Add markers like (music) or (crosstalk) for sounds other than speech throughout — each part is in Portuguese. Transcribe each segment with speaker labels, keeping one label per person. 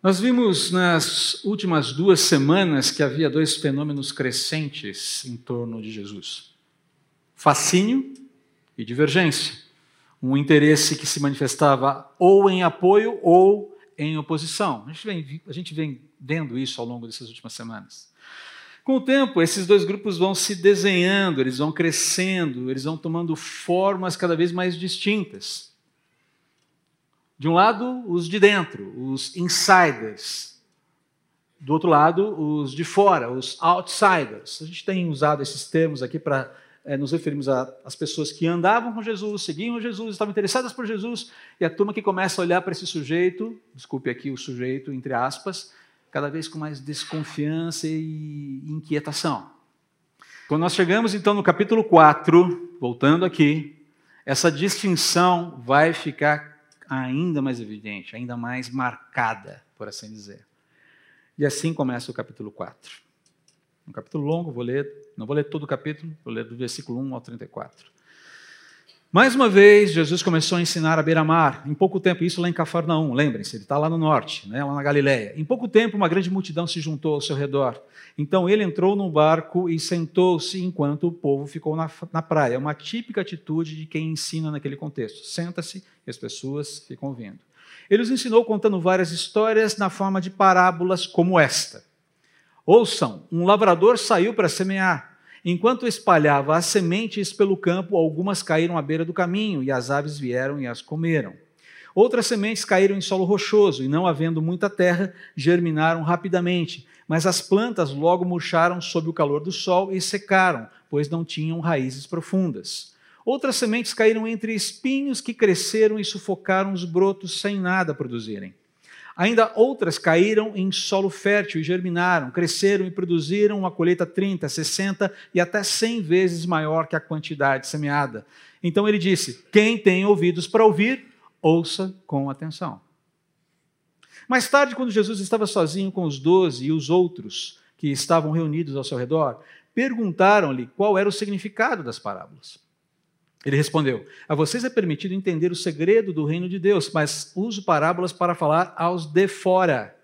Speaker 1: Nós vimos nas últimas duas semanas que havia dois fenômenos crescentes em torno de Jesus: fascínio e divergência. Um interesse que se manifestava ou em apoio ou em oposição. A gente vem, a gente vem vendo isso ao longo dessas últimas semanas. Com o tempo, esses dois grupos vão se desenhando, eles vão crescendo, eles vão tomando formas cada vez mais distintas. De um lado, os de dentro, os insiders. Do outro lado, os de fora, os outsiders. A gente tem usado esses termos aqui para é, nos referirmos às pessoas que andavam com Jesus, seguiam Jesus, estavam interessadas por Jesus, e a turma que começa a olhar para esse sujeito, desculpe aqui o sujeito, entre aspas, cada vez com mais desconfiança e inquietação. Quando nós chegamos então no capítulo 4, voltando aqui, essa distinção vai ficar ainda mais evidente, ainda mais marcada, por assim dizer. E assim começa o capítulo 4. Um capítulo longo, vou ler, não vou ler todo o capítulo, vou ler do versículo 1 ao 34. Mais uma vez, Jesus começou a ensinar à beira-mar. Em pouco tempo, isso lá em Cafarnaum, lembrem-se, ele está lá no norte, né, lá na Galiléia. Em pouco tempo, uma grande multidão se juntou ao seu redor. Então ele entrou no barco e sentou-se enquanto o povo ficou na, na praia. Uma típica atitude de quem ensina naquele contexto. Senta-se e as pessoas ficam ouvindo. Ele os ensinou contando várias histórias na forma de parábolas como esta. Ouçam, um lavrador saiu para semear. Enquanto espalhava as sementes pelo campo, algumas caíram à beira do caminho, e as aves vieram e as comeram. Outras sementes caíram em solo rochoso, e não havendo muita terra, germinaram rapidamente. Mas as plantas logo murcharam sob o calor do sol e secaram, pois não tinham raízes profundas. Outras sementes caíram entre espinhos que cresceram e sufocaram os brotos sem nada produzirem. Ainda outras caíram em solo fértil e germinaram, cresceram e produziram uma colheita 30, 60 e até 100 vezes maior que a quantidade semeada. Então ele disse: Quem tem ouvidos para ouvir, ouça com atenção. Mais tarde, quando Jesus estava sozinho com os doze e os outros que estavam reunidos ao seu redor, perguntaram-lhe qual era o significado das parábolas. Ele respondeu: A vocês é permitido entender o segredo do reino de Deus, mas uso parábolas para falar aos de fora.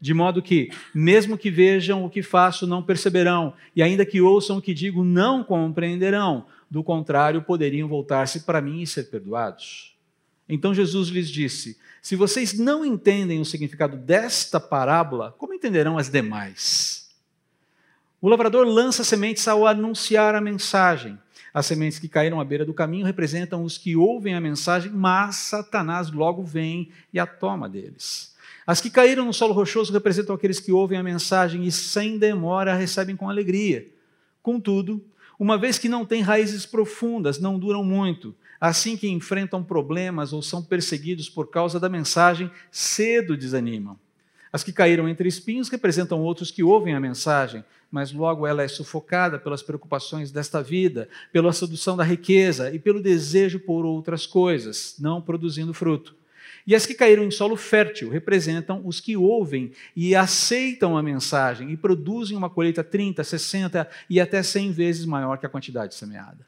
Speaker 1: De modo que, mesmo que vejam o que faço, não perceberão, e ainda que ouçam o que digo, não compreenderão. Do contrário, poderiam voltar-se para mim e ser perdoados. Então Jesus lhes disse: Se vocês não entendem o significado desta parábola, como entenderão as demais? O lavrador lança sementes ao anunciar a mensagem. As sementes que caíram à beira do caminho representam os que ouvem a mensagem, mas Satanás logo vem e a toma deles. As que caíram no solo rochoso representam aqueles que ouvem a mensagem e sem demora a recebem com alegria. Contudo, uma vez que não têm raízes profundas, não duram muito. Assim que enfrentam problemas ou são perseguidos por causa da mensagem, cedo desanimam. As que caíram entre espinhos representam outros que ouvem a mensagem, mas logo ela é sufocada pelas preocupações desta vida, pela sedução da riqueza e pelo desejo por outras coisas, não produzindo fruto. E as que caíram em solo fértil representam os que ouvem e aceitam a mensagem e produzem uma colheita 30, 60 e até 100 vezes maior que a quantidade semeada.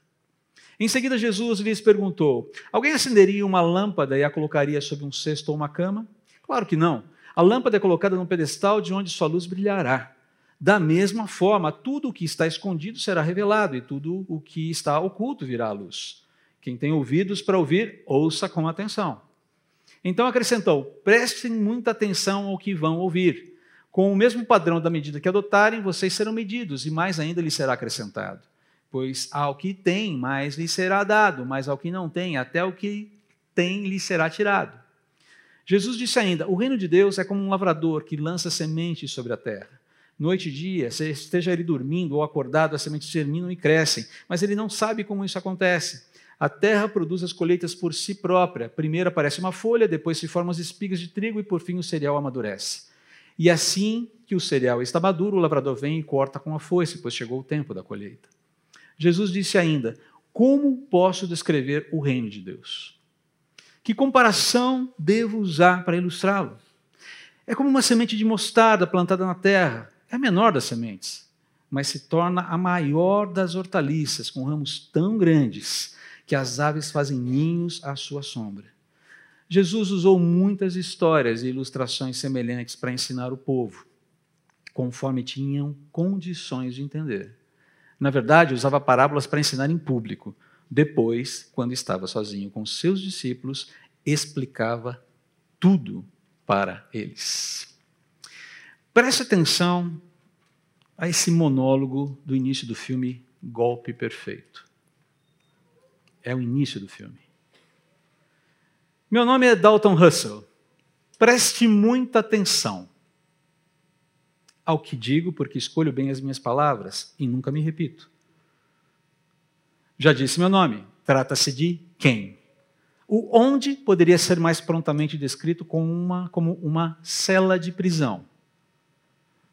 Speaker 1: Em seguida, Jesus lhes perguntou: Alguém acenderia uma lâmpada e a colocaria sob um cesto ou uma cama? Claro que não. A lâmpada é colocada num pedestal de onde sua luz brilhará. Da mesma forma, tudo o que está escondido será revelado, e tudo o que está oculto virá à luz. Quem tem ouvidos para ouvir, ouça com atenção. Então acrescentou: prestem muita atenção ao que vão ouvir. Com o mesmo padrão da medida que adotarem, vocês serão medidos, e mais ainda lhes será acrescentado. Pois ao que tem, mais lhe será dado, mas ao que não tem, até o que tem lhe será tirado. Jesus disse ainda: O reino de Deus é como um lavrador que lança sementes sobre a terra noite e dia, esteja ele dormindo ou acordado, as sementes germinam e crescem, mas ele não sabe como isso acontece. A terra produz as colheitas por si própria. Primeiro aparece uma folha, depois se formam as espigas de trigo e por fim o cereal amadurece. E assim que o cereal está maduro, o lavrador vem e corta com a foice, pois chegou o tempo da colheita. Jesus disse ainda: Como posso descrever o reino de Deus? Que comparação devo usar para ilustrá-lo? É como uma semente de mostarda plantada na terra. É a menor das sementes, mas se torna a maior das hortaliças, com ramos tão grandes que as aves fazem ninhos à sua sombra. Jesus usou muitas histórias e ilustrações semelhantes para ensinar o povo, conforme tinham condições de entender. Na verdade, usava parábolas para ensinar em público. Depois, quando estava sozinho com seus discípulos, explicava tudo para eles. Preste atenção a esse monólogo do início do filme Golpe Perfeito. É o início do filme. Meu nome é Dalton Russell. Preste muita atenção ao que digo, porque escolho bem as minhas palavras e nunca me repito. Já disse meu nome, trata-se de quem. O onde poderia ser mais prontamente descrito como uma, como uma cela de prisão.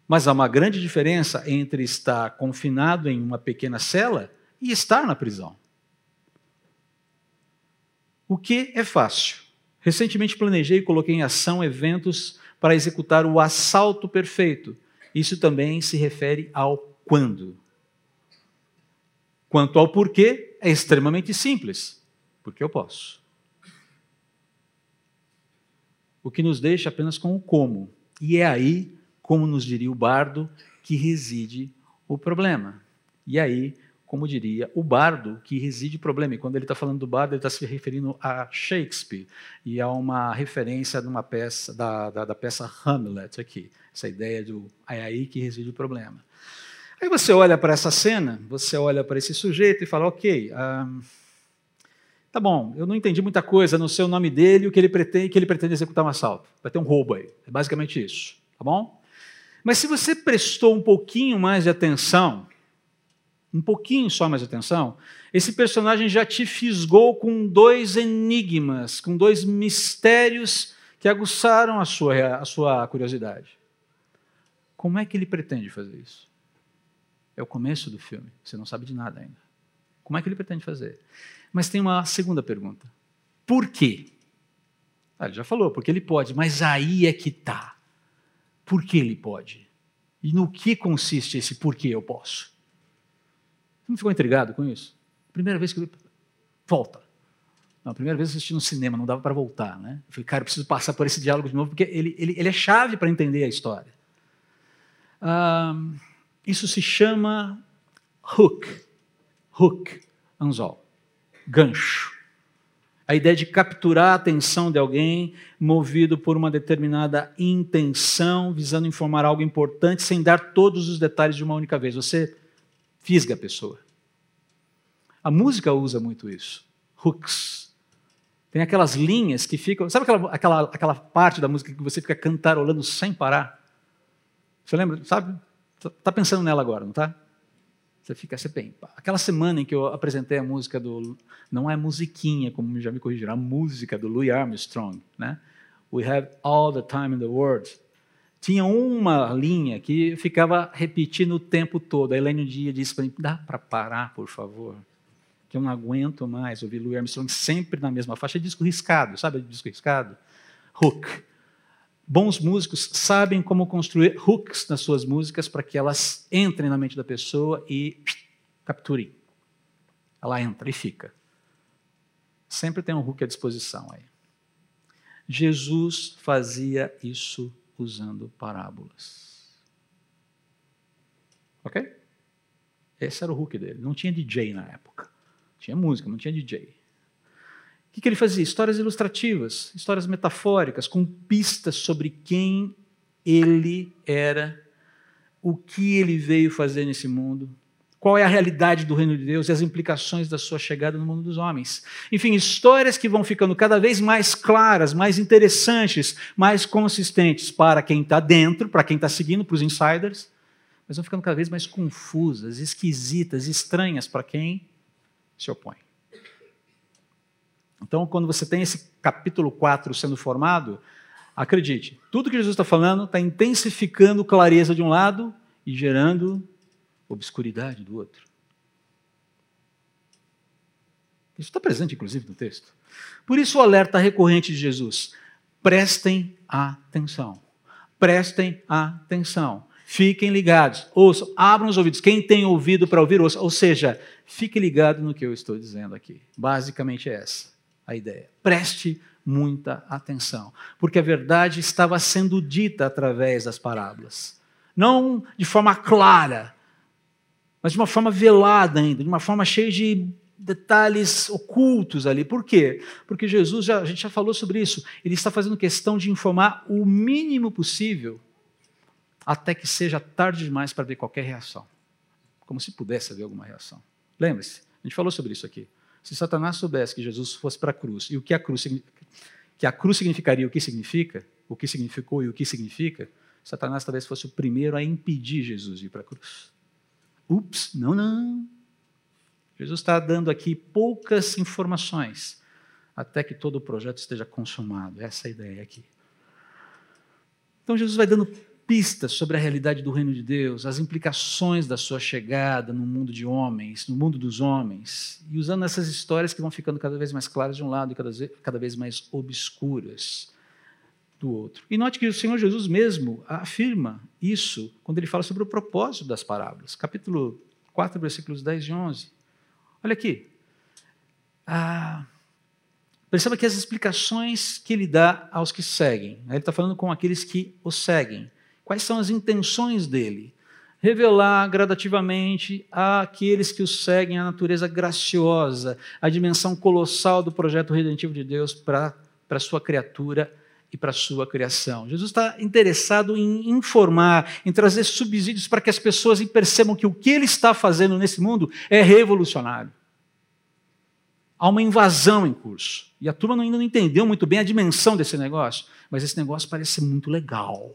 Speaker 1: Mas há uma grande diferença entre estar confinado em uma pequena cela e estar na prisão. O que é fácil? Recentemente planejei e coloquei em ação eventos para executar o assalto perfeito. Isso também se refere ao quando. Quanto ao porquê, é extremamente simples. Porque eu posso. O que nos deixa apenas com o como. E é aí, como nos diria o bardo, que reside o problema. E aí como diria o bardo, que reside o problema. E quando ele está falando do bardo, ele está se referindo a Shakespeare e a uma referência de uma peça da, da, da, peça Hamlet aqui. Essa ideia do é aí que reside o problema. Aí você olha para essa cena, você olha para esse sujeito e fala, ok, um, tá bom, eu não entendi muita coisa, não sei o nome dele e o que ele pretende, que ele pretende executar um assalto. Vai ter um roubo aí. É basicamente isso, tá bom? Mas se você prestou um pouquinho mais de atenção um pouquinho só mais atenção, esse personagem já te fisgou com dois enigmas, com dois mistérios que aguçaram a sua, a sua curiosidade. Como é que ele pretende fazer isso? É o começo do filme, você não sabe de nada ainda. Como é que ele pretende fazer? Mas tem uma segunda pergunta. Por quê? Ah, ele já falou, porque ele pode, mas aí é que está. Por que ele pode? E no que consiste esse porquê eu posso? Você não ficou intrigado com isso? Primeira vez que eu volta. Não, a primeira vez eu assisti no cinema, não dava para voltar. Né? Eu falei, cara, eu preciso passar por esse diálogo de novo, porque ele, ele, ele é chave para entender a história. Ah, isso se chama hook. Hook, anzol, gancho. A ideia de capturar a atenção de alguém movido por uma determinada intenção, visando informar algo importante, sem dar todos os detalhes de uma única vez. Você fisga a pessoa. A música usa muito isso. Hooks. Tem aquelas linhas que ficam. Sabe aquela, aquela, aquela parte da música que você fica cantarolando sem parar? Você lembra? Sabe? Está pensando nela agora, não está? Você fica, você bem. Aquela semana em que eu apresentei a música do. Não é musiquinha, como já me corrigiram, a música do Louis Armstrong, né? We have all the time in the world tinha uma linha que ficava repetindo o tempo todo. A Helene um dia disse para mim: dá para parar, por favor? Que eu não aguento mais ouvir Louis Armstrong sempre na mesma faixa. É disco riscado, sabe disco riscado? Hook. Bons músicos sabem como construir hooks nas suas músicas para que elas entrem na mente da pessoa e capturem. Ela entra e fica. Sempre tem um hook à disposição aí. Jesus fazia isso usando parábolas. Ok? Esse era o hook dele. Não tinha DJ na época. Tinha música, não tinha DJ. Que, que ele fazia? Histórias ilustrativas, histórias metafóricas, com pistas sobre quem ele era, o que ele veio fazer nesse mundo, qual é a realidade do reino de Deus e as implicações da sua chegada no mundo dos homens. Enfim, histórias que vão ficando cada vez mais claras, mais interessantes, mais consistentes para quem está dentro, para quem está seguindo, para os insiders, mas vão ficando cada vez mais confusas, esquisitas, estranhas para quem se opõe. Então, quando você tem esse capítulo 4 sendo formado, acredite, tudo que Jesus está falando está intensificando clareza de um lado e gerando obscuridade do outro. Isso está presente, inclusive, no texto. Por isso, o alerta recorrente de Jesus: prestem atenção. Prestem atenção. Fiquem ligados. Ouçam, abram os ouvidos. Quem tem ouvido para ouvir, ouça. Ou seja, fique ligado no que eu estou dizendo aqui. Basicamente é essa a ideia. Preste muita atenção, porque a verdade estava sendo dita através das parábolas. Não de forma clara, mas de uma forma velada ainda, de uma forma cheia de detalhes ocultos ali. Por quê? Porque Jesus, já, a gente já falou sobre isso, ele está fazendo questão de informar o mínimo possível até que seja tarde demais para ver qualquer reação. Como se pudesse haver alguma reação. Lembre-se, a gente falou sobre isso aqui. Se Satanás soubesse que Jesus fosse para a cruz e o que a cruz que a cruz significaria o que significa, o que significou e o que significa, Satanás talvez fosse o primeiro a impedir Jesus de ir para a cruz. Ups, não, não. Jesus está dando aqui poucas informações até que todo o projeto esteja consumado. Essa é a ideia aqui. Então Jesus vai dando pistas sobre a realidade do reino de Deus, as implicações da sua chegada no mundo de homens, no mundo dos homens, e usando essas histórias que vão ficando cada vez mais claras de um lado e cada vez, mais obscuras do outro. E note que o Senhor Jesus mesmo afirma isso quando ele fala sobre o propósito das parábolas. Capítulo 4, versículos 10 e 11. Olha aqui. Ah, perceba que as explicações que ele dá aos que seguem, né, ele está falando com aqueles que o seguem. Quais são as intenções dele? Revelar gradativamente àqueles que o seguem a natureza graciosa, a dimensão colossal do projeto redentivo de Deus para a sua criatura e para a sua criação. Jesus está interessado em informar, em trazer subsídios para que as pessoas percebam que o que ele está fazendo nesse mundo é revolucionário. Há uma invasão em curso. E a turma ainda não entendeu muito bem a dimensão desse negócio, mas esse negócio parece ser muito legal.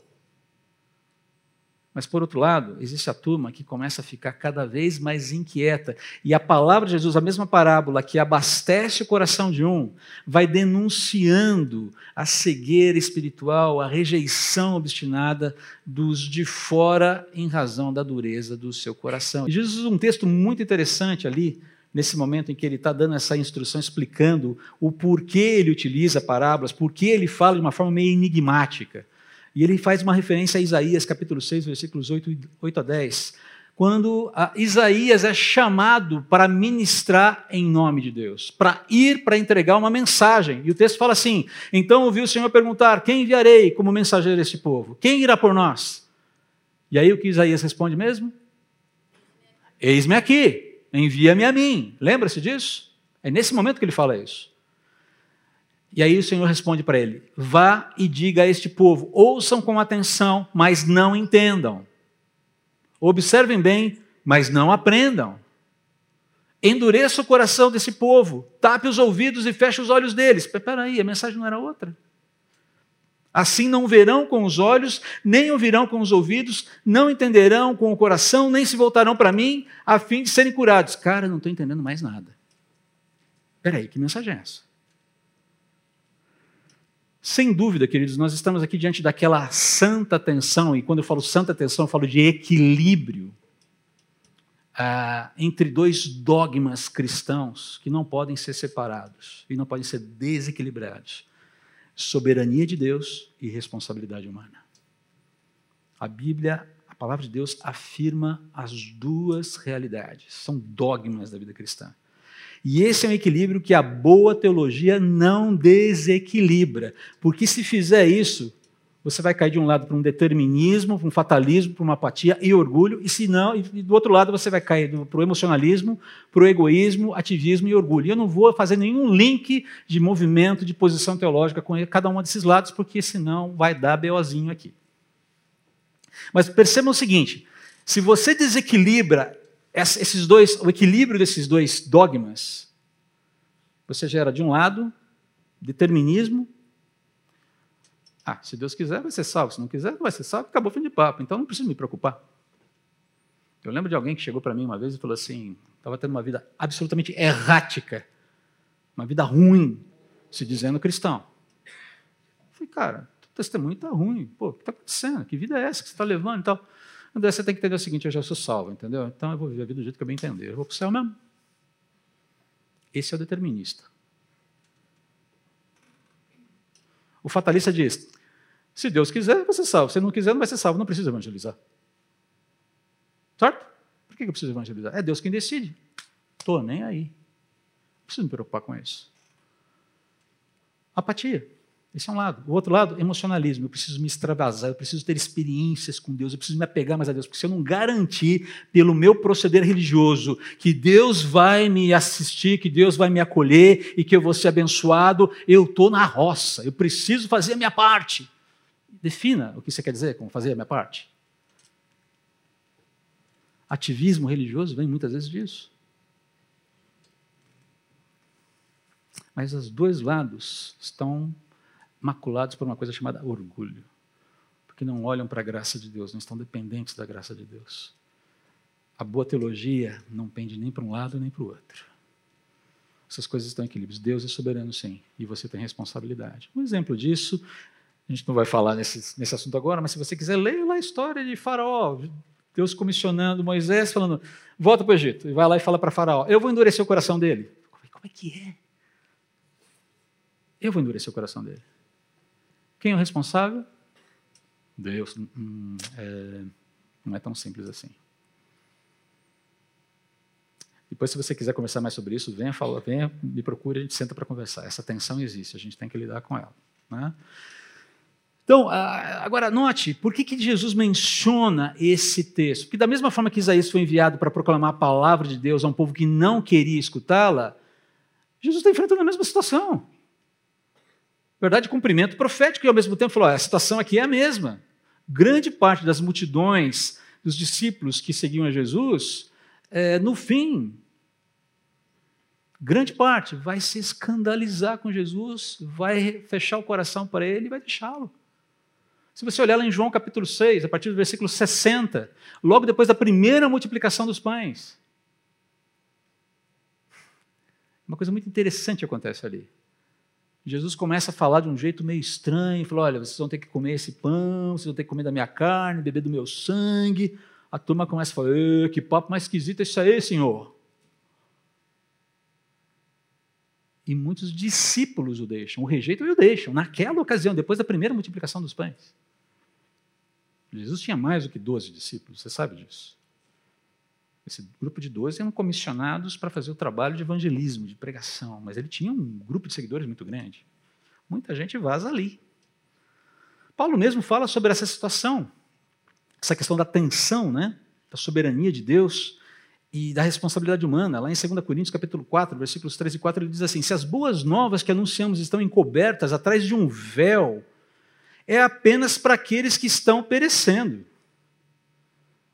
Speaker 1: Mas, por outro lado, existe a turma que começa a ficar cada vez mais inquieta. E a palavra de Jesus, a mesma parábola que abastece o coração de um, vai denunciando a cegueira espiritual, a rejeição obstinada dos de fora em razão da dureza do seu coração. E Jesus usa um texto muito interessante ali, nesse momento em que ele está dando essa instrução, explicando o porquê ele utiliza parábolas, porquê ele fala de uma forma meio enigmática. E ele faz uma referência a Isaías, capítulo 6, versículos 8, 8 a 10, quando Isaías é chamado para ministrar em nome de Deus, para ir para entregar uma mensagem. E o texto fala assim: Então ouviu o Senhor perguntar: Quem enviarei como mensageiro este povo? Quem irá por nós? E aí o que Isaías responde mesmo? Eis-me aqui, envia-me a mim. Lembra-se disso? É nesse momento que ele fala isso. E aí o Senhor responde para ele: Vá e diga a este povo: ouçam com atenção, mas não entendam. Observem bem, mas não aprendam. Endureça o coração desse povo, tape os ouvidos e feche os olhos deles. Espera aí, a mensagem não era outra. Assim não verão com os olhos, nem ouvirão com os ouvidos, não entenderão com o coração, nem se voltarão para mim, a fim de serem curados. Cara, não estou entendendo mais nada. Espera aí, que mensagem é essa? Sem dúvida, queridos, nós estamos aqui diante daquela santa tensão, e quando eu falo santa tensão, eu falo de equilíbrio ah, entre dois dogmas cristãos que não podem ser separados e não podem ser desequilibrados: soberania de Deus e responsabilidade humana. A Bíblia, a palavra de Deus, afirma as duas realidades, são dogmas da vida cristã. E esse é um equilíbrio que a boa teologia não desequilibra, porque se fizer isso, você vai cair de um lado para um determinismo, para um fatalismo, para uma apatia e orgulho, e se não, e do outro lado você vai cair para o emocionalismo, para o egoísmo, ativismo e orgulho. E eu não vou fazer nenhum link de movimento, de posição teológica com cada um desses lados, porque senão vai dar BOzinho aqui. Mas percebam o seguinte: se você desequilibra esses dois, o equilíbrio desses dois dogmas, você gera de um lado determinismo. Ah, se Deus quiser, vai ser salvo. Se não quiser, não vai ser salvo. Acabou o fim de papo. Então não preciso me preocupar. Eu lembro de alguém que chegou para mim uma vez e falou assim: estava tendo uma vida absolutamente errática, uma vida ruim, se dizendo cristão. Eu falei, cara, o testemunho está ruim. Pô, o que está acontecendo? Que vida é essa que você está levando e tal? André, você tem que entender o seguinte: eu já sou salvo, entendeu? Então eu vou viver a vida do jeito que eu bem entender. Eu vou para o céu mesmo. Esse é o determinista. O fatalista diz: se Deus quiser, vai ser salvo. Se não quiser, não vai ser salvo. Não precisa evangelizar. Certo? Por que eu preciso evangelizar? É Deus quem decide. Estou nem aí. Não preciso me preocupar com isso. Apatia. Esse é um lado. O outro lado, emocionalismo. Eu preciso me extravasar, eu preciso ter experiências com Deus, eu preciso me apegar mais a Deus, porque se eu não garantir pelo meu proceder religioso que Deus vai me assistir, que Deus vai me acolher e que eu vou ser abençoado, eu estou na roça, eu preciso fazer a minha parte. Defina o que você quer dizer com fazer a minha parte. Ativismo religioso vem muitas vezes disso. Mas os dois lados estão maculados por uma coisa chamada orgulho. Porque não olham para a graça de Deus, não estão dependentes da graça de Deus. A boa teologia não pende nem para um lado nem para o outro. Essas coisas estão em equilíbrio. Deus é soberano, sim, e você tem responsabilidade. Um exemplo disso, a gente não vai falar nesse, nesse assunto agora, mas se você quiser, leia lá a história de Faraó. Deus comissionando Moisés, falando: volta para o Egito. E vai lá e fala para Faraó: eu vou endurecer o coração dele. Como é que é? Eu vou endurecer o coração dele. Quem é o responsável? Deus. Hum, é, não é tão simples assim. Depois, se você quiser conversar mais sobre isso, venha, fala, venha me procure, a gente senta para conversar. Essa tensão existe, a gente tem que lidar com ela. Né? Então, agora note, por que, que Jesus menciona esse texto? Porque da mesma forma que Isaías foi enviado para proclamar a palavra de Deus a um povo que não queria escutá-la, Jesus está enfrentando a mesma situação verdade, cumprimento profético, e ao mesmo tempo falou: a situação aqui é a mesma. Grande parte das multidões dos discípulos que seguiam a Jesus, é, no fim, grande parte vai se escandalizar com Jesus, vai fechar o coração para ele e vai deixá-lo. Se você olhar lá em João capítulo 6, a partir do versículo 60, logo depois da primeira multiplicação dos pães, uma coisa muito interessante acontece ali. Jesus começa a falar de um jeito meio estranho, fala: olha, vocês vão ter que comer esse pão, vocês vão ter que comer da minha carne, beber do meu sangue. A turma começa a falar: que papo mais esquisito é isso aí, Senhor. E muitos discípulos o deixam, o rejeitam e o deixam, naquela ocasião, depois da primeira multiplicação dos pães. Jesus tinha mais do que 12 discípulos, você sabe disso. Esse grupo de 12 eram comissionados para fazer o trabalho de evangelismo, de pregação, mas ele tinha um grupo de seguidores muito grande. Muita gente vaza ali. Paulo mesmo fala sobre essa situação, essa questão da tensão, né, da soberania de Deus e da responsabilidade humana. Lá em 2 Coríntios, capítulo 4, versículos 3 e 4, ele diz assim: "Se as boas novas que anunciamos estão encobertas atrás de um véu, é apenas para aqueles que estão perecendo.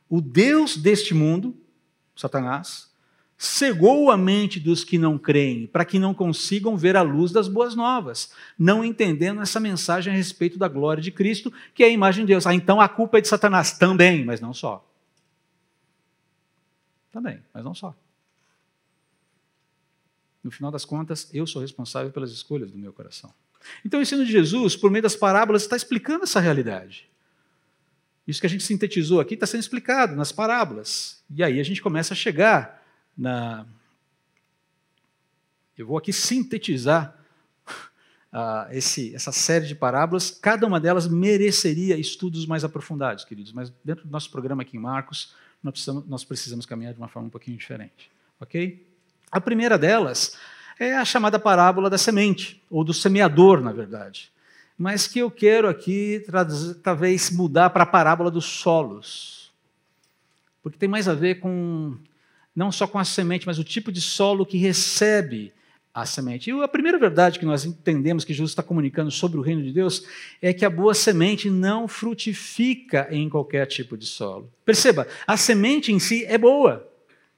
Speaker 1: O Deus deste mundo Satanás, cegou a mente dos que não creem, para que não consigam ver a luz das boas novas, não entendendo essa mensagem a respeito da glória de Cristo, que é a imagem de Deus. Ah, então a culpa é de Satanás também, mas não só. Também, mas não só. No final das contas, eu sou responsável pelas escolhas do meu coração. Então, o ensino de Jesus, por meio das parábolas, está explicando essa realidade. Isso que a gente sintetizou aqui está sendo explicado nas parábolas. E aí a gente começa a chegar na. Eu vou aqui sintetizar (laughs) uh, esse, essa série de parábolas. Cada uma delas mereceria estudos mais aprofundados, queridos. Mas dentro do nosso programa aqui em Marcos, nós precisamos, nós precisamos caminhar de uma forma um pouquinho diferente. Ok? A primeira delas é a chamada parábola da semente, ou do semeador, na verdade mas que eu quero aqui talvez mudar para a parábola dos solos. Porque tem mais a ver com não só com a semente, mas o tipo de solo que recebe a semente. E a primeira verdade que nós entendemos que Jesus está comunicando sobre o reino de Deus é que a boa semente não frutifica em qualquer tipo de solo. Perceba, a semente em si é boa.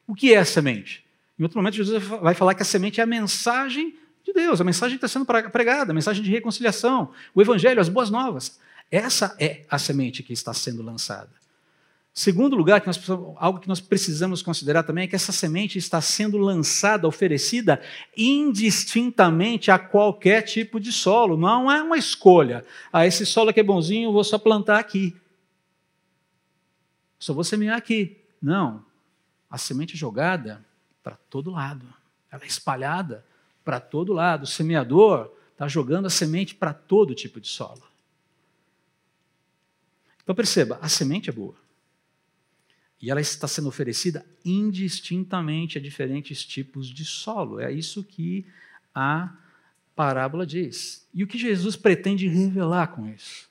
Speaker 1: O que é a semente? Em outro momento, Jesus vai falar que a semente é a mensagem de Deus, a mensagem está sendo pregada, a mensagem de reconciliação, o Evangelho, as boas novas. Essa é a semente que está sendo lançada. Segundo lugar, que nós, algo que nós precisamos considerar também é que essa semente está sendo lançada, oferecida indistintamente a qualquer tipo de solo. Não é uma escolha. Ah, esse solo aqui é bonzinho, eu vou só plantar aqui. Só vou semear aqui. Não. A semente é jogada para todo lado. Ela é espalhada para todo lado. O semeador está jogando a semente para todo tipo de solo. Então perceba, a semente é boa. E ela está sendo oferecida indistintamente a diferentes tipos de solo. É isso que a parábola diz. E o que Jesus pretende revelar com isso?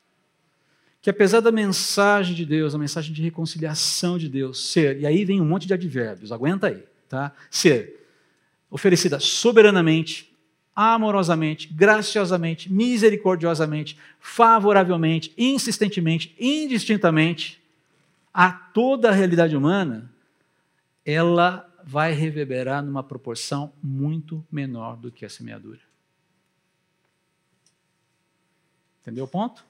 Speaker 1: Que apesar da mensagem de Deus, a mensagem de reconciliação de Deus ser, e aí vem um monte de advérbios, aguenta aí, tá? Ser oferecida soberanamente, amorosamente, graciosamente, misericordiosamente, favoravelmente, insistentemente, indistintamente a toda a realidade humana, ela vai reverberar numa proporção muito menor do que a semeadura. Entendeu o ponto?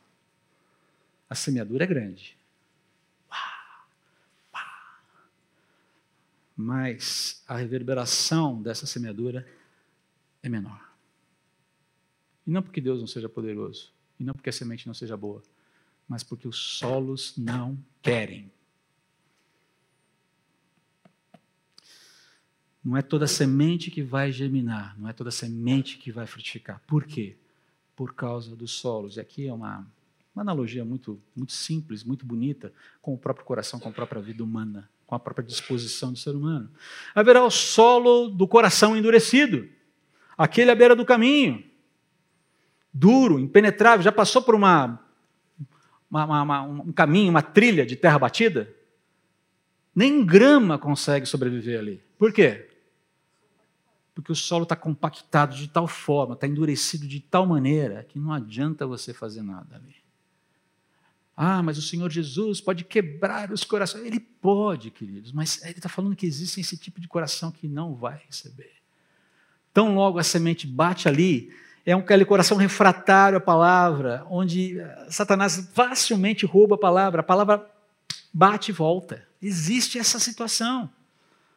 Speaker 1: A semeadura é grande. Mas a reverberação dessa semeadura é menor. E não porque Deus não seja poderoso, e não porque a semente não seja boa, mas porque os solos não querem. Não é toda semente que vai germinar, não é toda semente que vai frutificar. Por quê? Por causa dos solos. E aqui é uma, uma analogia muito, muito simples, muito bonita, com o próprio coração, com a própria vida humana, com a própria disposição do ser humano. Haverá o solo do coração endurecido, aquele à beira do caminho, duro, impenetrável, já passou por uma, uma, uma, um caminho, uma trilha de terra batida? Nem grama consegue sobreviver ali. Por quê? Porque o solo está compactado de tal forma, está endurecido de tal maneira, que não adianta você fazer nada ali. Ah, mas o Senhor Jesus pode quebrar os corações. Ele pode, queridos, mas ele está falando que existe esse tipo de coração que não vai receber. Tão logo a semente bate ali, é um aquele coração refratário à palavra, onde eh, Satanás facilmente rouba a palavra, a palavra bate e volta. Existe essa situação,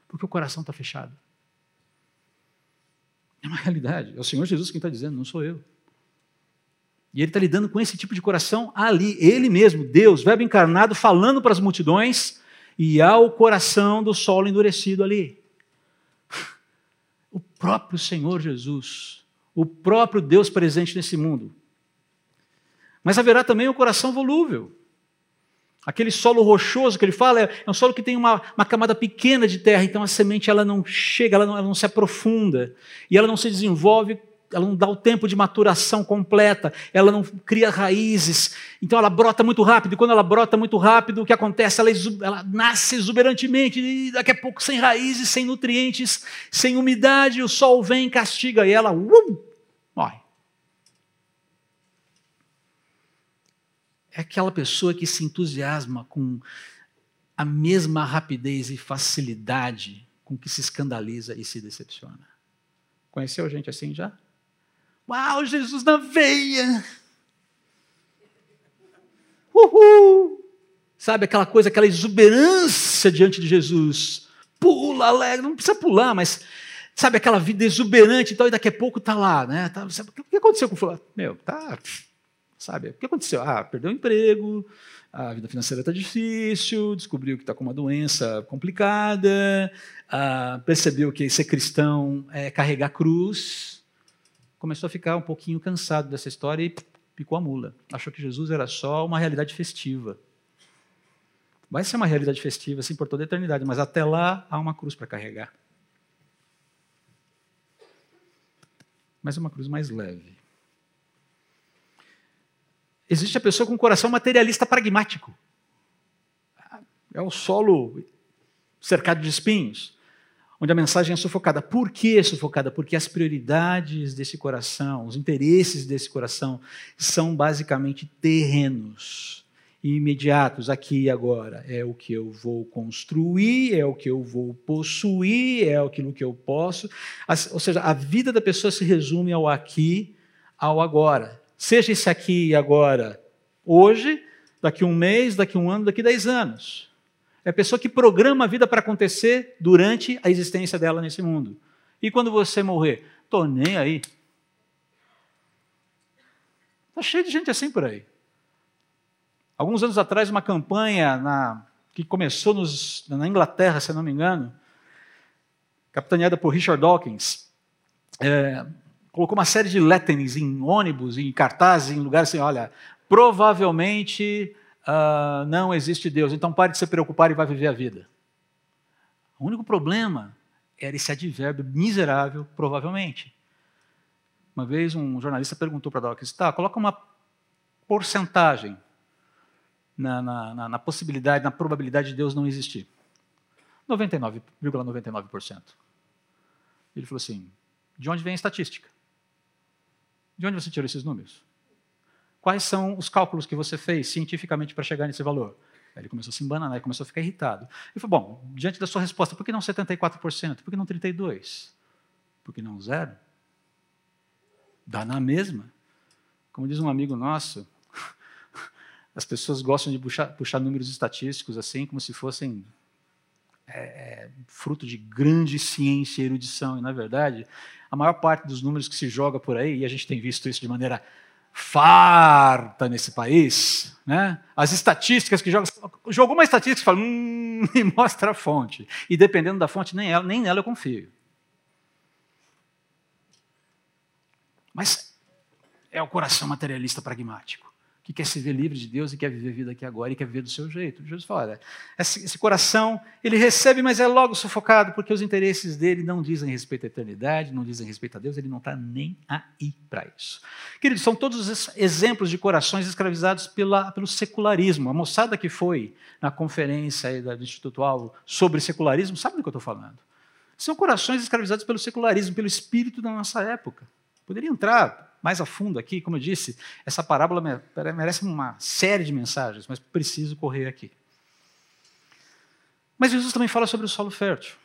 Speaker 1: porque o coração está fechado. É uma realidade. É o Senhor Jesus quem está dizendo, não sou eu. E ele está lidando com esse tipo de coração ali, ele mesmo, Deus, Verbo encarnado, falando para as multidões, e há o coração do solo endurecido ali. (laughs) O próprio Senhor Jesus, o próprio Deus presente nesse mundo. Mas haverá também o coração volúvel. Aquele solo rochoso que ele fala é, é um solo que tem uma, uma, camada pequena de terra, então a semente ela não chega, ela não, ela não se aprofunda, e ela não se desenvolve, ela não dá o tempo de maturação completa, ela não cria raízes, então ela brota muito rápido, e quando ela brota muito rápido, o que acontece? Ela, ela nasce exuberantemente, e daqui a pouco sem raízes, sem nutrientes, sem umidade, o sol vem, castiga, e ela morre. é aquela pessoa que se entusiasma com a mesma rapidez e facilidade com que se escandaliza e se decepciona. Conheceu gente assim já? Uau, Jesus na veia! Uhul! Sabe aquela coisa, aquela exuberância diante de Jesus. Pula, alegre, não precisa pular, mas sabe aquela vida exuberante e tal, e daqui a pouco está lá, né? Tá, sabe, o que aconteceu com o fulano? Meu, tá Sabe? O que aconteceu? Ah, perdeu o emprego, a vida financeira está difícil, descobriu que está com uma doença complicada, ah, percebeu que ser cristão é carregar cruz, começou a ficar um pouquinho cansado dessa história e picou a mula. Achou que Jesus era só uma realidade festiva. Vai ser uma realidade festiva, assim, por toda a eternidade, mas até lá há uma cruz para carregar. Mas uma cruz mais leve. Existe a pessoa com um coração materialista pragmático. É o solo cercado de espinhos, onde a mensagem é sufocada. Por que sufocada? Porque as prioridades desse coração, os interesses desse coração, são basicamente terrenos e imediatos, aqui e agora. É o que eu vou construir, é o que eu vou possuir, é aquilo que eu posso. Ou seja, a vida da pessoa se resume ao aqui, ao agora. Seja esse aqui e agora, hoje, daqui um mês, daqui um ano, daqui dez anos. É a pessoa que programa a vida para acontecer durante a existência dela nesse mundo. E quando você morrer? Estou nem aí. Está cheio de gente assim por aí. Alguns anos atrás, uma campanha na, que começou nos, na Inglaterra, se não me engano, capitaneada por Richard Dawkins, é, colocou uma série de letens em ônibus, em cartazes, em lugares assim, olha, provavelmente uh, não existe Deus, então pare de se preocupar e vai viver a vida. O único problema era esse advérbio miserável, provavelmente. Uma vez um jornalista perguntou para Dawkins, tá, coloca uma porcentagem na, na, na, na possibilidade, na probabilidade de Deus não existir. 99,99%. ,99%. Ele falou assim, de onde vem a estatística? De onde você tirou esses números? Quais são os cálculos que você fez cientificamente para chegar nesse valor? Aí ele começou a se embananar e começou a ficar irritado. Ele falou: Bom, diante da sua resposta, por que não 74%? Por que não 32%? Por que não zero? Dá na mesma. Como diz um amigo nosso, (laughs) as pessoas gostam de puxar, puxar números estatísticos assim, como se fossem é, é, fruto de grande ciência e erudição. E, na verdade, a maior parte dos números que se joga por aí, e a gente tem visto isso de maneira farta nesse país, né? as estatísticas que jogam, jogou uma estatística e fala, hum, (laughs) me mostra a fonte. E dependendo da fonte, nem, ela, nem nela eu confio. Mas é o coração materialista pragmático que quer se ver livre de Deus e quer viver a vida aqui agora e quer viver do seu jeito. Jesus fala, olha, esse, coração, ele recebe, mas é logo sufocado, porque os interesses dele não dizem respeito à eternidade, não dizem respeito a Deus, ele não está nem aí para isso. Queridos, são todos exemplos de corações escravizados pela, pelo secularismo. A moçada que foi na conferência do Instituto Alvo sobre secularismo, sabe do que eu estou falando? São corações escravizados pelo secularismo, pelo espírito da nossa época. Poderia entrar mais a fundo aqui, como eu disse, essa parábola merece uma série de mensagens, mas preciso correr aqui. Mas Jesus também fala sobre o solo fértil.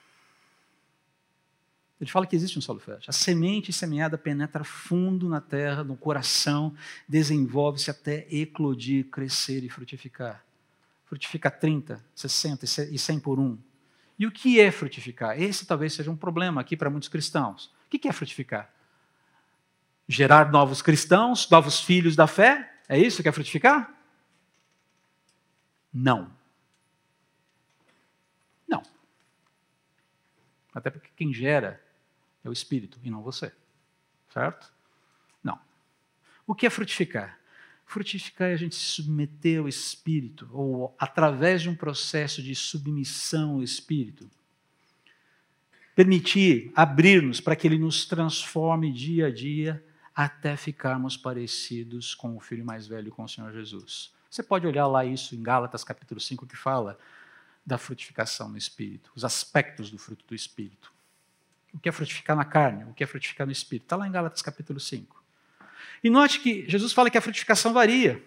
Speaker 1: Ele fala que existe um solo fértil. A semente semeada penetra fundo na terra, no coração, desenvolve-se até eclodir, crescer e frutificar. Frutifica 30, 60 e 100 por um. E o que é frutificar? Esse talvez seja um problema aqui para muitos cristãos. O que é frutificar? Gerar novos cristãos, novos filhos da fé? É isso que quer frutificar? Não. Não. Até porque quem gera é o Espírito e não você. Certo? Não. O que é frutificar? Frutificar é a gente se submeter ao Espírito, ou através de um processo de submissão ao Espírito, permitir, abrir-nos para que Ele nos transforme dia a dia até ficarmos parecidos com o filho mais velho, com o Senhor Jesus. Você pode olhar lá isso em Gálatas capítulo 5, que fala da frutificação no Espírito, os aspectos do fruto do Espírito. O que é frutificar na carne, o que é frutificar no Espírito. Está lá em Gálatas capítulo 5. E note que Jesus fala que a frutificação varia,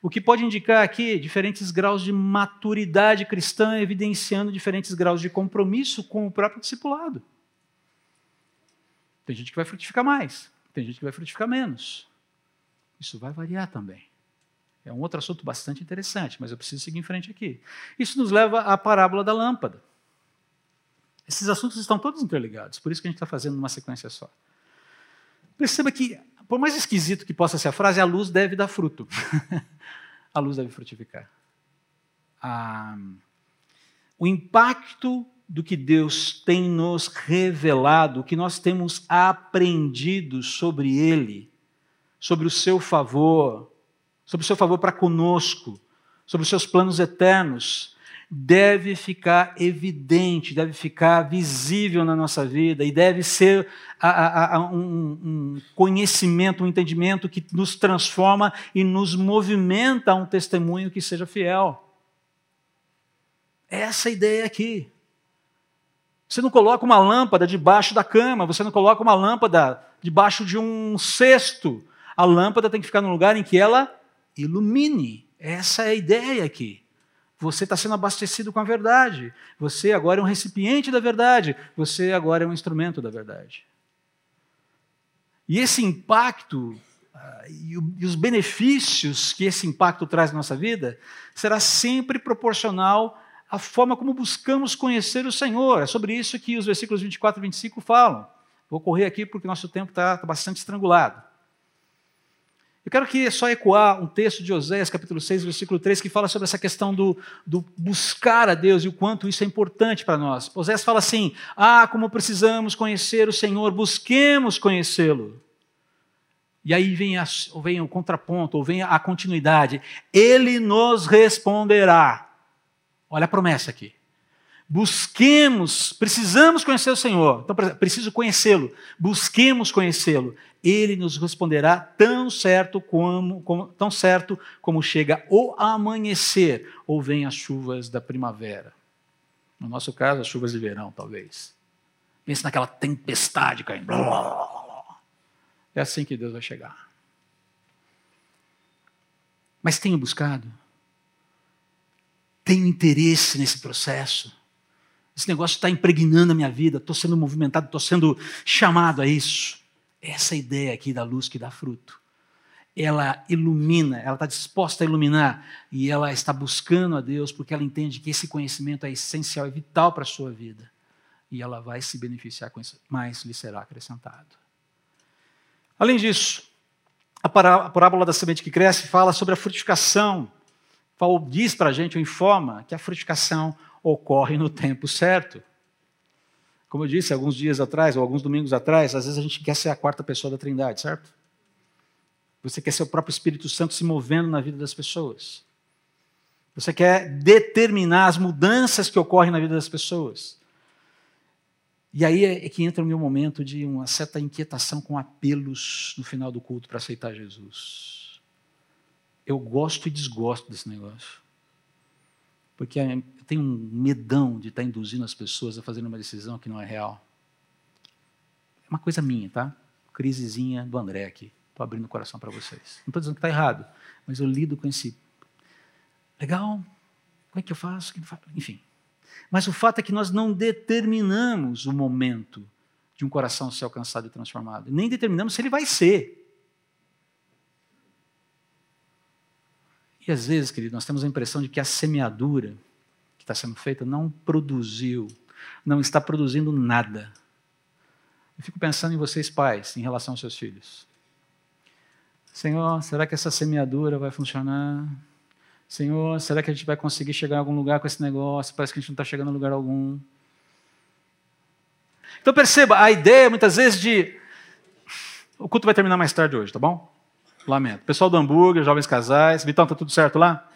Speaker 1: o que pode indicar aqui diferentes graus de maturidade cristã, evidenciando diferentes graus de compromisso com o próprio discipulado. Tem gente que vai frutificar mais, tem gente que vai frutificar menos. Isso vai variar também. É um outro assunto bastante interessante, mas eu preciso seguir em frente aqui. Isso nos leva à parábola da lâmpada. Esses assuntos estão todos interligados, por isso que a gente está fazendo uma sequência só. Perceba que, por mais esquisito que possa ser a frase, a luz deve dar fruto. (laughs) a luz deve frutificar. Ah, o impacto do que Deus tem nos revelado, o que nós temos aprendido sobre Ele, sobre o seu favor, sobre o seu favor para conosco, sobre os seus planos eternos, deve ficar evidente, deve ficar visível na nossa vida e deve ser a, a, a, um, um conhecimento, um entendimento que nos transforma e nos movimenta a um testemunho que seja fiel. Essa é ideia aqui. Você não coloca uma lâmpada debaixo da cama, você não coloca uma lâmpada debaixo de um cesto. A lâmpada tem que ficar no lugar em que ela ilumine. Essa é a ideia aqui. Você está sendo abastecido com a verdade. Você agora é um recipiente da verdade. Você agora é um instrumento da verdade. E esse impacto o, e os benefícios que esse impacto traz na nossa vida será sempre proporcional a forma como buscamos conhecer o Senhor. É sobre isso que os versículos 24 e 25 falam. Vou correr aqui porque nosso tempo está tá bastante estrangulado. Eu quero aqui só ecoar um texto de Oséias, capítulo 6, versículo 3, que fala sobre essa questão do, do buscar a Deus e o quanto isso é importante para nós. Oséias fala assim: Ah, como precisamos conhecer o Senhor, busquemos conhecê-lo. E aí vem, a, vem o contraponto, ou vem a continuidade. Ele nos responderá. Olha a promessa aqui. Busquemos, precisamos conhecer o Senhor. Então, preciso conhecê-lo. Busquemos conhecê-lo. Ele nos responderá tão certo como, como, tão certo como chega o amanhecer ou vem as chuvas da primavera. No nosso caso, as chuvas de verão, talvez. Pense naquela tempestade caindo. É assim que Deus vai chegar. Mas tenho buscado. Tenho interesse nesse processo. Esse negócio está impregnando a minha vida, estou sendo movimentado, estou sendo chamado a isso. Essa ideia aqui da luz que dá fruto. Ela ilumina, ela está disposta a iluminar e ela está buscando a Deus porque ela entende que esse conhecimento é essencial, é vital para a sua vida. E ela vai se beneficiar com isso, mas lhe será acrescentado. Além disso, a parábola da semente que cresce fala sobre a frutificação. Paulo diz para a gente, ou informa, que a frutificação ocorre no tempo certo. Como eu disse alguns dias atrás, ou alguns domingos atrás, às vezes a gente quer ser a quarta pessoa da Trindade, certo? Você quer ser o próprio Espírito Santo se movendo na vida das pessoas. Você quer determinar as mudanças que ocorrem na vida das pessoas. E aí é que entra o meu momento de uma certa inquietação com apelos no final do culto para aceitar Jesus. Eu gosto e desgosto desse negócio. Porque eu tenho um medão de estar induzindo as pessoas a fazerem uma decisão que não é real. É uma coisa minha, tá? Crisezinha do André aqui. Estou abrindo o coração para vocês. Não estou dizendo que está errado, mas eu lido com esse. Legal, como é que eu faço? Enfim. Mas o fato é que nós não determinamos o momento de um coração ser alcançado e transformado. Nem determinamos se ele vai ser. E às vezes, querido, nós temos a impressão de que a semeadura que está sendo feita não produziu, não está produzindo nada. Eu fico pensando em vocês, pais, em relação aos seus filhos. Senhor, será que essa semeadura vai funcionar? Senhor, será que a gente vai conseguir chegar a algum lugar com esse negócio? Parece que a gente não está chegando a lugar algum. Então perceba, a ideia muitas vezes de. O culto vai terminar mais tarde hoje, tá bom? Lamento. Pessoal do hambúrguer, jovens casais. Vitão, tá tudo certo lá?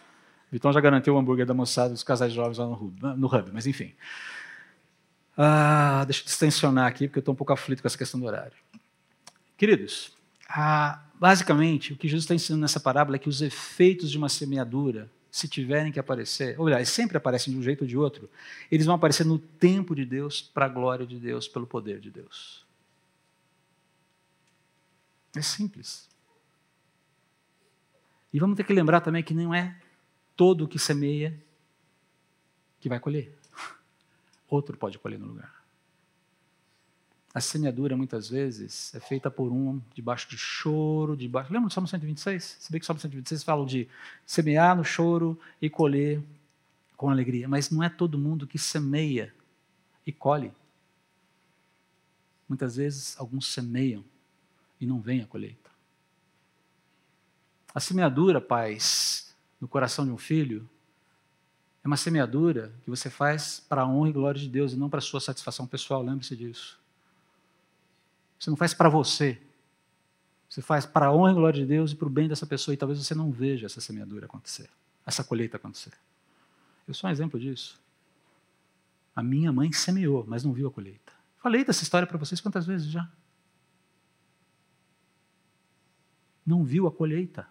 Speaker 1: Vitão já garantiu o hambúrguer da moçada dos casais jovens lá no hub, no hub mas enfim. Ah, deixa eu distensionar aqui, porque eu estou um pouco aflito com essa questão do horário. Queridos, ah, basicamente, o que Jesus está ensinando nessa parábola é que os efeitos de uma semeadura, se tiverem que aparecer, ou aliás, sempre aparecem de um jeito ou de outro, eles vão aparecer no tempo de Deus, para a glória de Deus, pelo poder de Deus. É simples. E vamos ter que lembrar também que não é todo o que semeia que vai colher. (laughs) Outro pode colher no lugar. A semeadura, muitas vezes, é feita por um debaixo de choro, debaixo. Lembra do Salmo 126? Se bem que o Salmo 126 fala de semear no choro e colher com alegria. Mas não é todo mundo que semeia e colhe. Muitas vezes, alguns semeiam e não vem a colheita. A semeadura, pais, no coração de um filho, é uma semeadura que você faz para a honra e glória de Deus e não para a sua satisfação pessoal, lembre-se disso. Você não faz para você. Você faz para a honra e glória de Deus e para o bem dessa pessoa, e talvez você não veja essa semeadura acontecer, essa colheita acontecer. Eu sou um exemplo disso. A minha mãe semeou, mas não viu a colheita. Falei dessa história para vocês quantas vezes já? Não viu a colheita.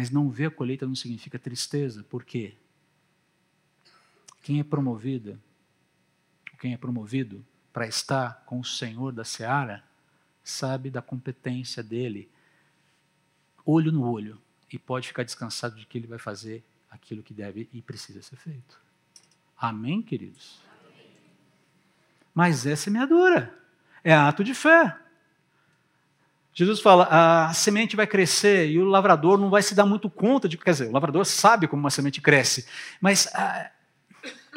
Speaker 1: Mas não ver a colheita não significa tristeza, porque quem é promovida, quem é promovido para estar com o Senhor da seara, sabe da competência dele, olho no olho, e pode ficar descansado de que ele vai fazer aquilo que deve e precisa ser feito. Amém, queridos? Mas é semeadura, é ato de fé. Jesus fala: a semente vai crescer e o lavrador não vai se dar muito conta de. Quer dizer, o lavrador sabe como uma semente cresce, mas ah,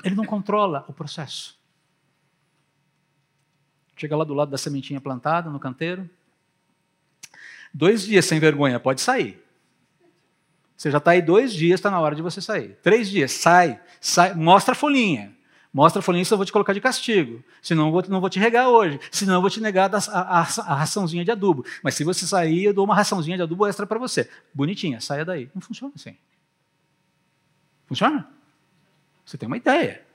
Speaker 1: ele não controla o processo. Chega lá do lado da sementinha plantada no canteiro. Dois dias sem vergonha, pode sair. Você já está aí dois dias, está na hora de você sair. Três dias, sai, sai, mostra a folhinha. Mostra a folhinha, eu vou te colocar de castigo. Senão eu não vou te regar hoje. Senão eu vou te negar a, a, a, raçãozinha de adubo. Mas se você sair, eu dou uma raçãozinha de adubo extra para você. Bonitinha, saia daí. Não funciona assim. Funciona? Você tem uma ideia.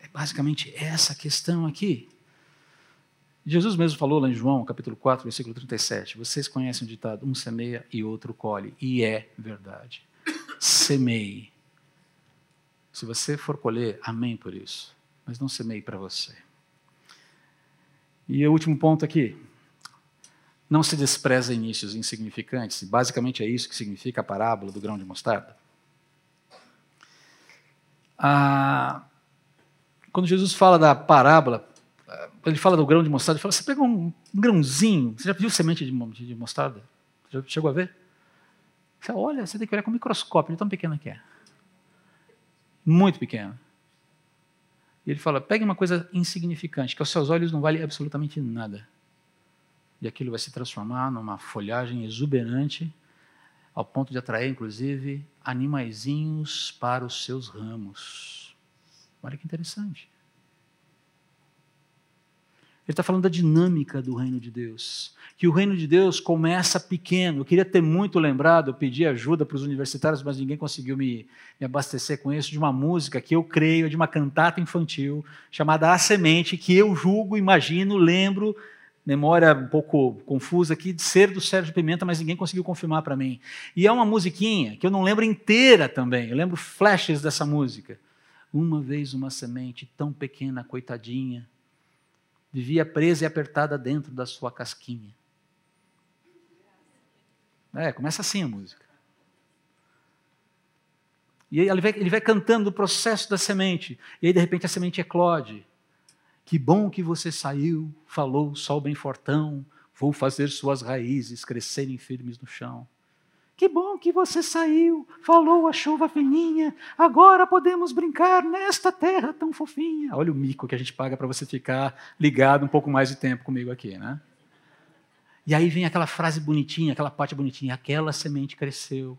Speaker 1: É basicamente essa questão aqui. Jesus mesmo falou lá em João, capítulo 4, versículo 37. Vocês conhecem o ditado: um semeia e outro colhe. E é verdade. Semeie. Se você for colher, amém por isso. Mas não semeie para você. E o último ponto aqui. Não se despreza inícios insignificantes. Basicamente é isso que significa a parábola do grão de mostarda. Ah, quando Jesus fala da parábola, ele fala do grão de mostarda, ele fala: você pegou um, grãozinho, você já viu semente de, mostarda? Já chegou a ver? Você olha, você tem que olhar com um microscópio, de tão pequena que é. Muito pequena. E ele fala: pegue uma coisa insignificante, que aos seus olhos não vale absolutamente nada. E aquilo vai se transformar numa folhagem exuberante, ao ponto de atrair, inclusive, animaizinhos para os seus ramos. Olha que interessante. Ele está falando da dinâmica do reino de Deus. Que o reino de Deus começa pequeno. Eu queria ter muito lembrado, eu pedi ajuda para os universitários, mas ninguém conseguiu me, me, abastecer com isso, de uma música que eu creio, de uma cantata infantil, chamada A Semente, que eu julgo, imagino, lembro, memória um pouco confusa aqui, de ser do Sérgio Pimenta, mas ninguém conseguiu confirmar para mim. E é uma musiquinha que eu não lembro inteira também, eu lembro flashes dessa música. Uma vez uma semente tão pequena, coitadinha, vivia presa e apertada dentro da sua casquinha. É, começa assim a música. E aí ele vai, ele vai cantando o processo da semente. E aí, de repente, a semente eclode. Que bom que você saiu, falou sol bem fortão, vou fazer suas raízes crescerem firmes no chão. Que bom que você saiu, falou a chuva fininha, agora podemos brincar nesta terra tão fofinha. Olha o mico que a gente paga para você ficar ligado um pouco mais de tempo comigo aqui, né? E aí vem aquela frase bonitinha, aquela parte bonitinha, aquela semente cresceu,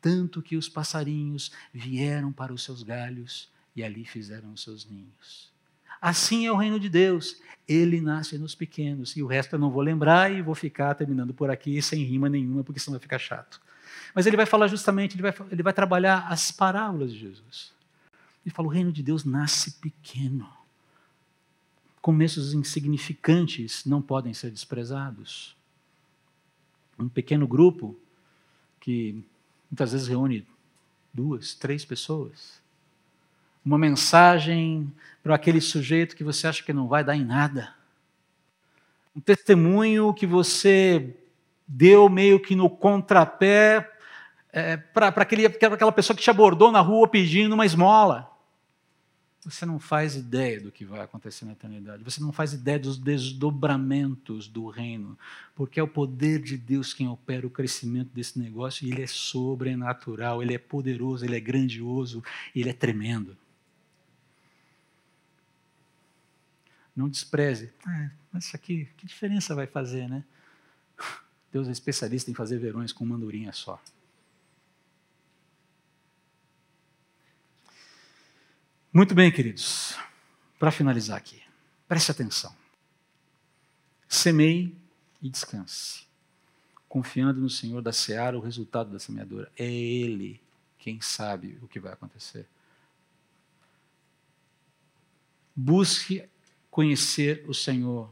Speaker 1: tanto que os passarinhos vieram para os seus galhos e ali fizeram os seus ninhos. Assim é o reino de Deus. Ele nasce nos pequenos. E o resto eu não vou lembrar e vou ficar terminando por aqui sem rima nenhuma, porque senão vai ficar chato. Mas ele vai falar justamente, ele vai, ele vai trabalhar as parábolas de Jesus. Ele fala: o reino de Deus nasce pequeno. Começos insignificantes não podem ser desprezados. Um pequeno grupo que muitas vezes reúne duas, três pessoas. Uma mensagem para aquele sujeito que você acha que não vai dar em nada. Um testemunho que você deu meio que no contrapé é, para aquela pessoa que te abordou na rua pedindo uma esmola. Você não faz ideia do que vai acontecer na eternidade. Você não faz ideia dos desdobramentos do reino. Porque é o poder de Deus quem opera o crescimento desse negócio. E ele é sobrenatural, ele é poderoso, ele é grandioso, ele é tremendo. Não despreze. Ah, mas isso aqui, que diferença vai fazer, né? Deus é especialista em fazer verões com uma só. Muito bem, queridos. Para finalizar aqui, preste atenção. Semeie e descanse. Confiando no Senhor da seara, o resultado da semeadura. É Ele quem sabe o que vai acontecer. Busque conhecer o Senhor.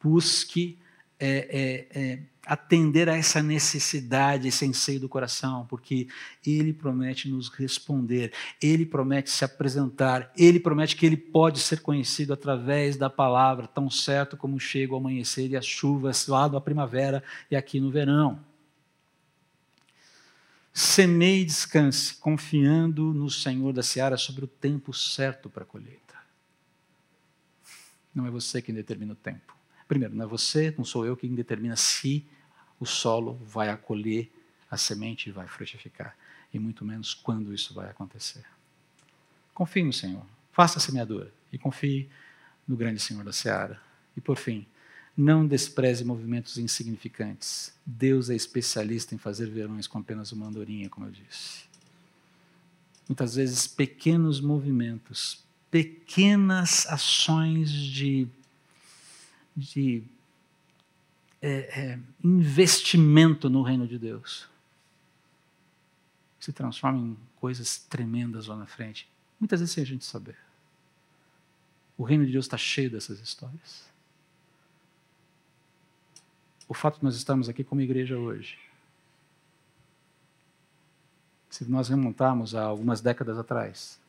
Speaker 1: Busque é, é, é, atender a essa necessidade, esse anseio do coração, porque Ele promete nos responder, Ele promete se apresentar, Ele promete que Ele pode ser conhecido através da palavra, tão certo como chega o amanhecer e as chuvas lá na primavera e aqui no verão. Semeie e descanse, confiando no Senhor da seara sobre o tempo certo para a colheita. Não é você quem determina o tempo. Primeiro, não é você, não sou eu quem determina se o solo vai acolher a semente e vai frutificar, e muito menos quando isso vai acontecer. Confie no Senhor, faça a semeadura e confie no grande Senhor da seara. E por fim, não despreze movimentos insignificantes. Deus é especialista em fazer verões com apenas uma andorinha, como eu disse. Muitas vezes, pequenos movimentos, pequenas ações de de é, é, investimento no reino de Deus se transforma em coisas tremendas lá na frente. Muitas vezes sem a gente saber. O reino de Deus está cheio dessas histórias. O fato de nós estarmos aqui como igreja hoje, se nós remontarmos a algumas décadas atrás,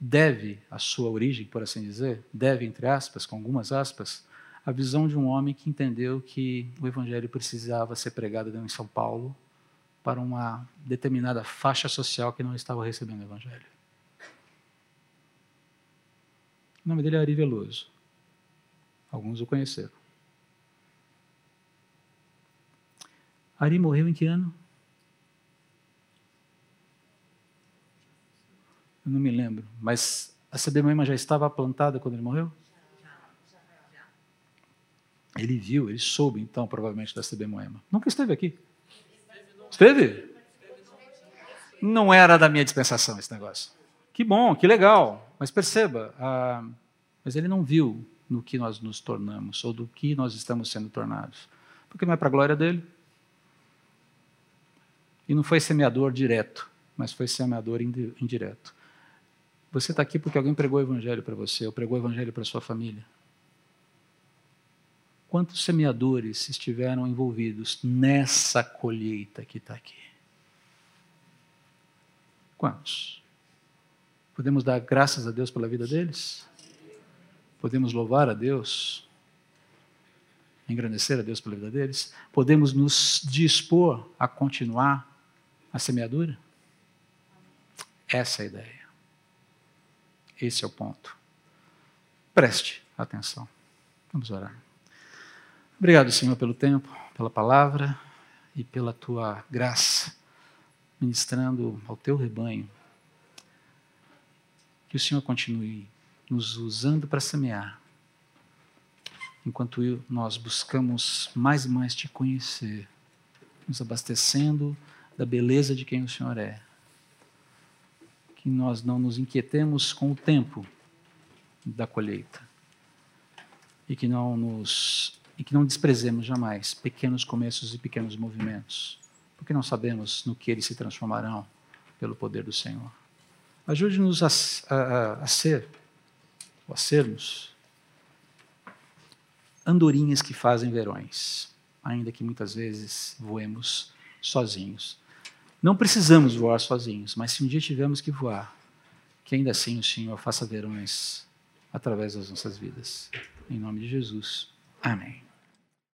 Speaker 1: deve a sua origem, por assim dizer, deve, entre aspas, com algumas aspas, a visão de um homem que entendeu que o evangelho precisava ser pregado em São Paulo para uma determinada faixa social que não estava recebendo o evangelho. O nome dele é Ari Veloso. Alguns o conheceram. Ari morreu em que ano? Eu não me lembro, mas a CB já estava plantada quando ele morreu? Ele viu, ele soube então, provavelmente, da CB Moema. Nunca esteve aqui. Esteve? Não era da minha dispensação esse negócio. Que bom, que legal. Mas perceba, ah, mas ele não viu no que nós nos tornamos, ou do que nós estamos sendo tornados. Porque não é para a glória dele. E não foi semeador direto, mas foi semeador indireto. Você está aqui porque alguém pregou o evangelho para você, ou pregou o evangelho para sua família. Quantos semeadores estiveram envolvidos nessa colheita que está aqui? Quantos? Podemos dar graças a Deus pela vida deles? Podemos louvar a Deus? Engrandecer a Deus pela vida deles? Podemos nos dispor a continuar a semeadura? Essa é a ideia. Esse é o ponto. Preste atenção. Vamos orar. Obrigado, Senhor, pelo tempo, pela palavra e pela tua graça, ministrando ao teu rebanho. Que o Senhor continue nos usando para semear, enquanto nós buscamos mais e mais te conhecer, nos abastecendo da beleza de quem o Senhor é que nós não nos inquietemos com o tempo da colheita e que não nos e que não desprezemos jamais pequenos começos e pequenos movimentos, porque não sabemos no que eles se transformarão pelo poder do Senhor. Ajude-nos a, a, a ser, ou a sermos, andorinhas que fazem verões, ainda que muitas vezes voemos sozinhos. Não precisamos voar sozinhos, mas se um dia tivermos que voar, que ainda assim o Senhor faça verões através das nossas vidas. Em nome de Jesus. Amém.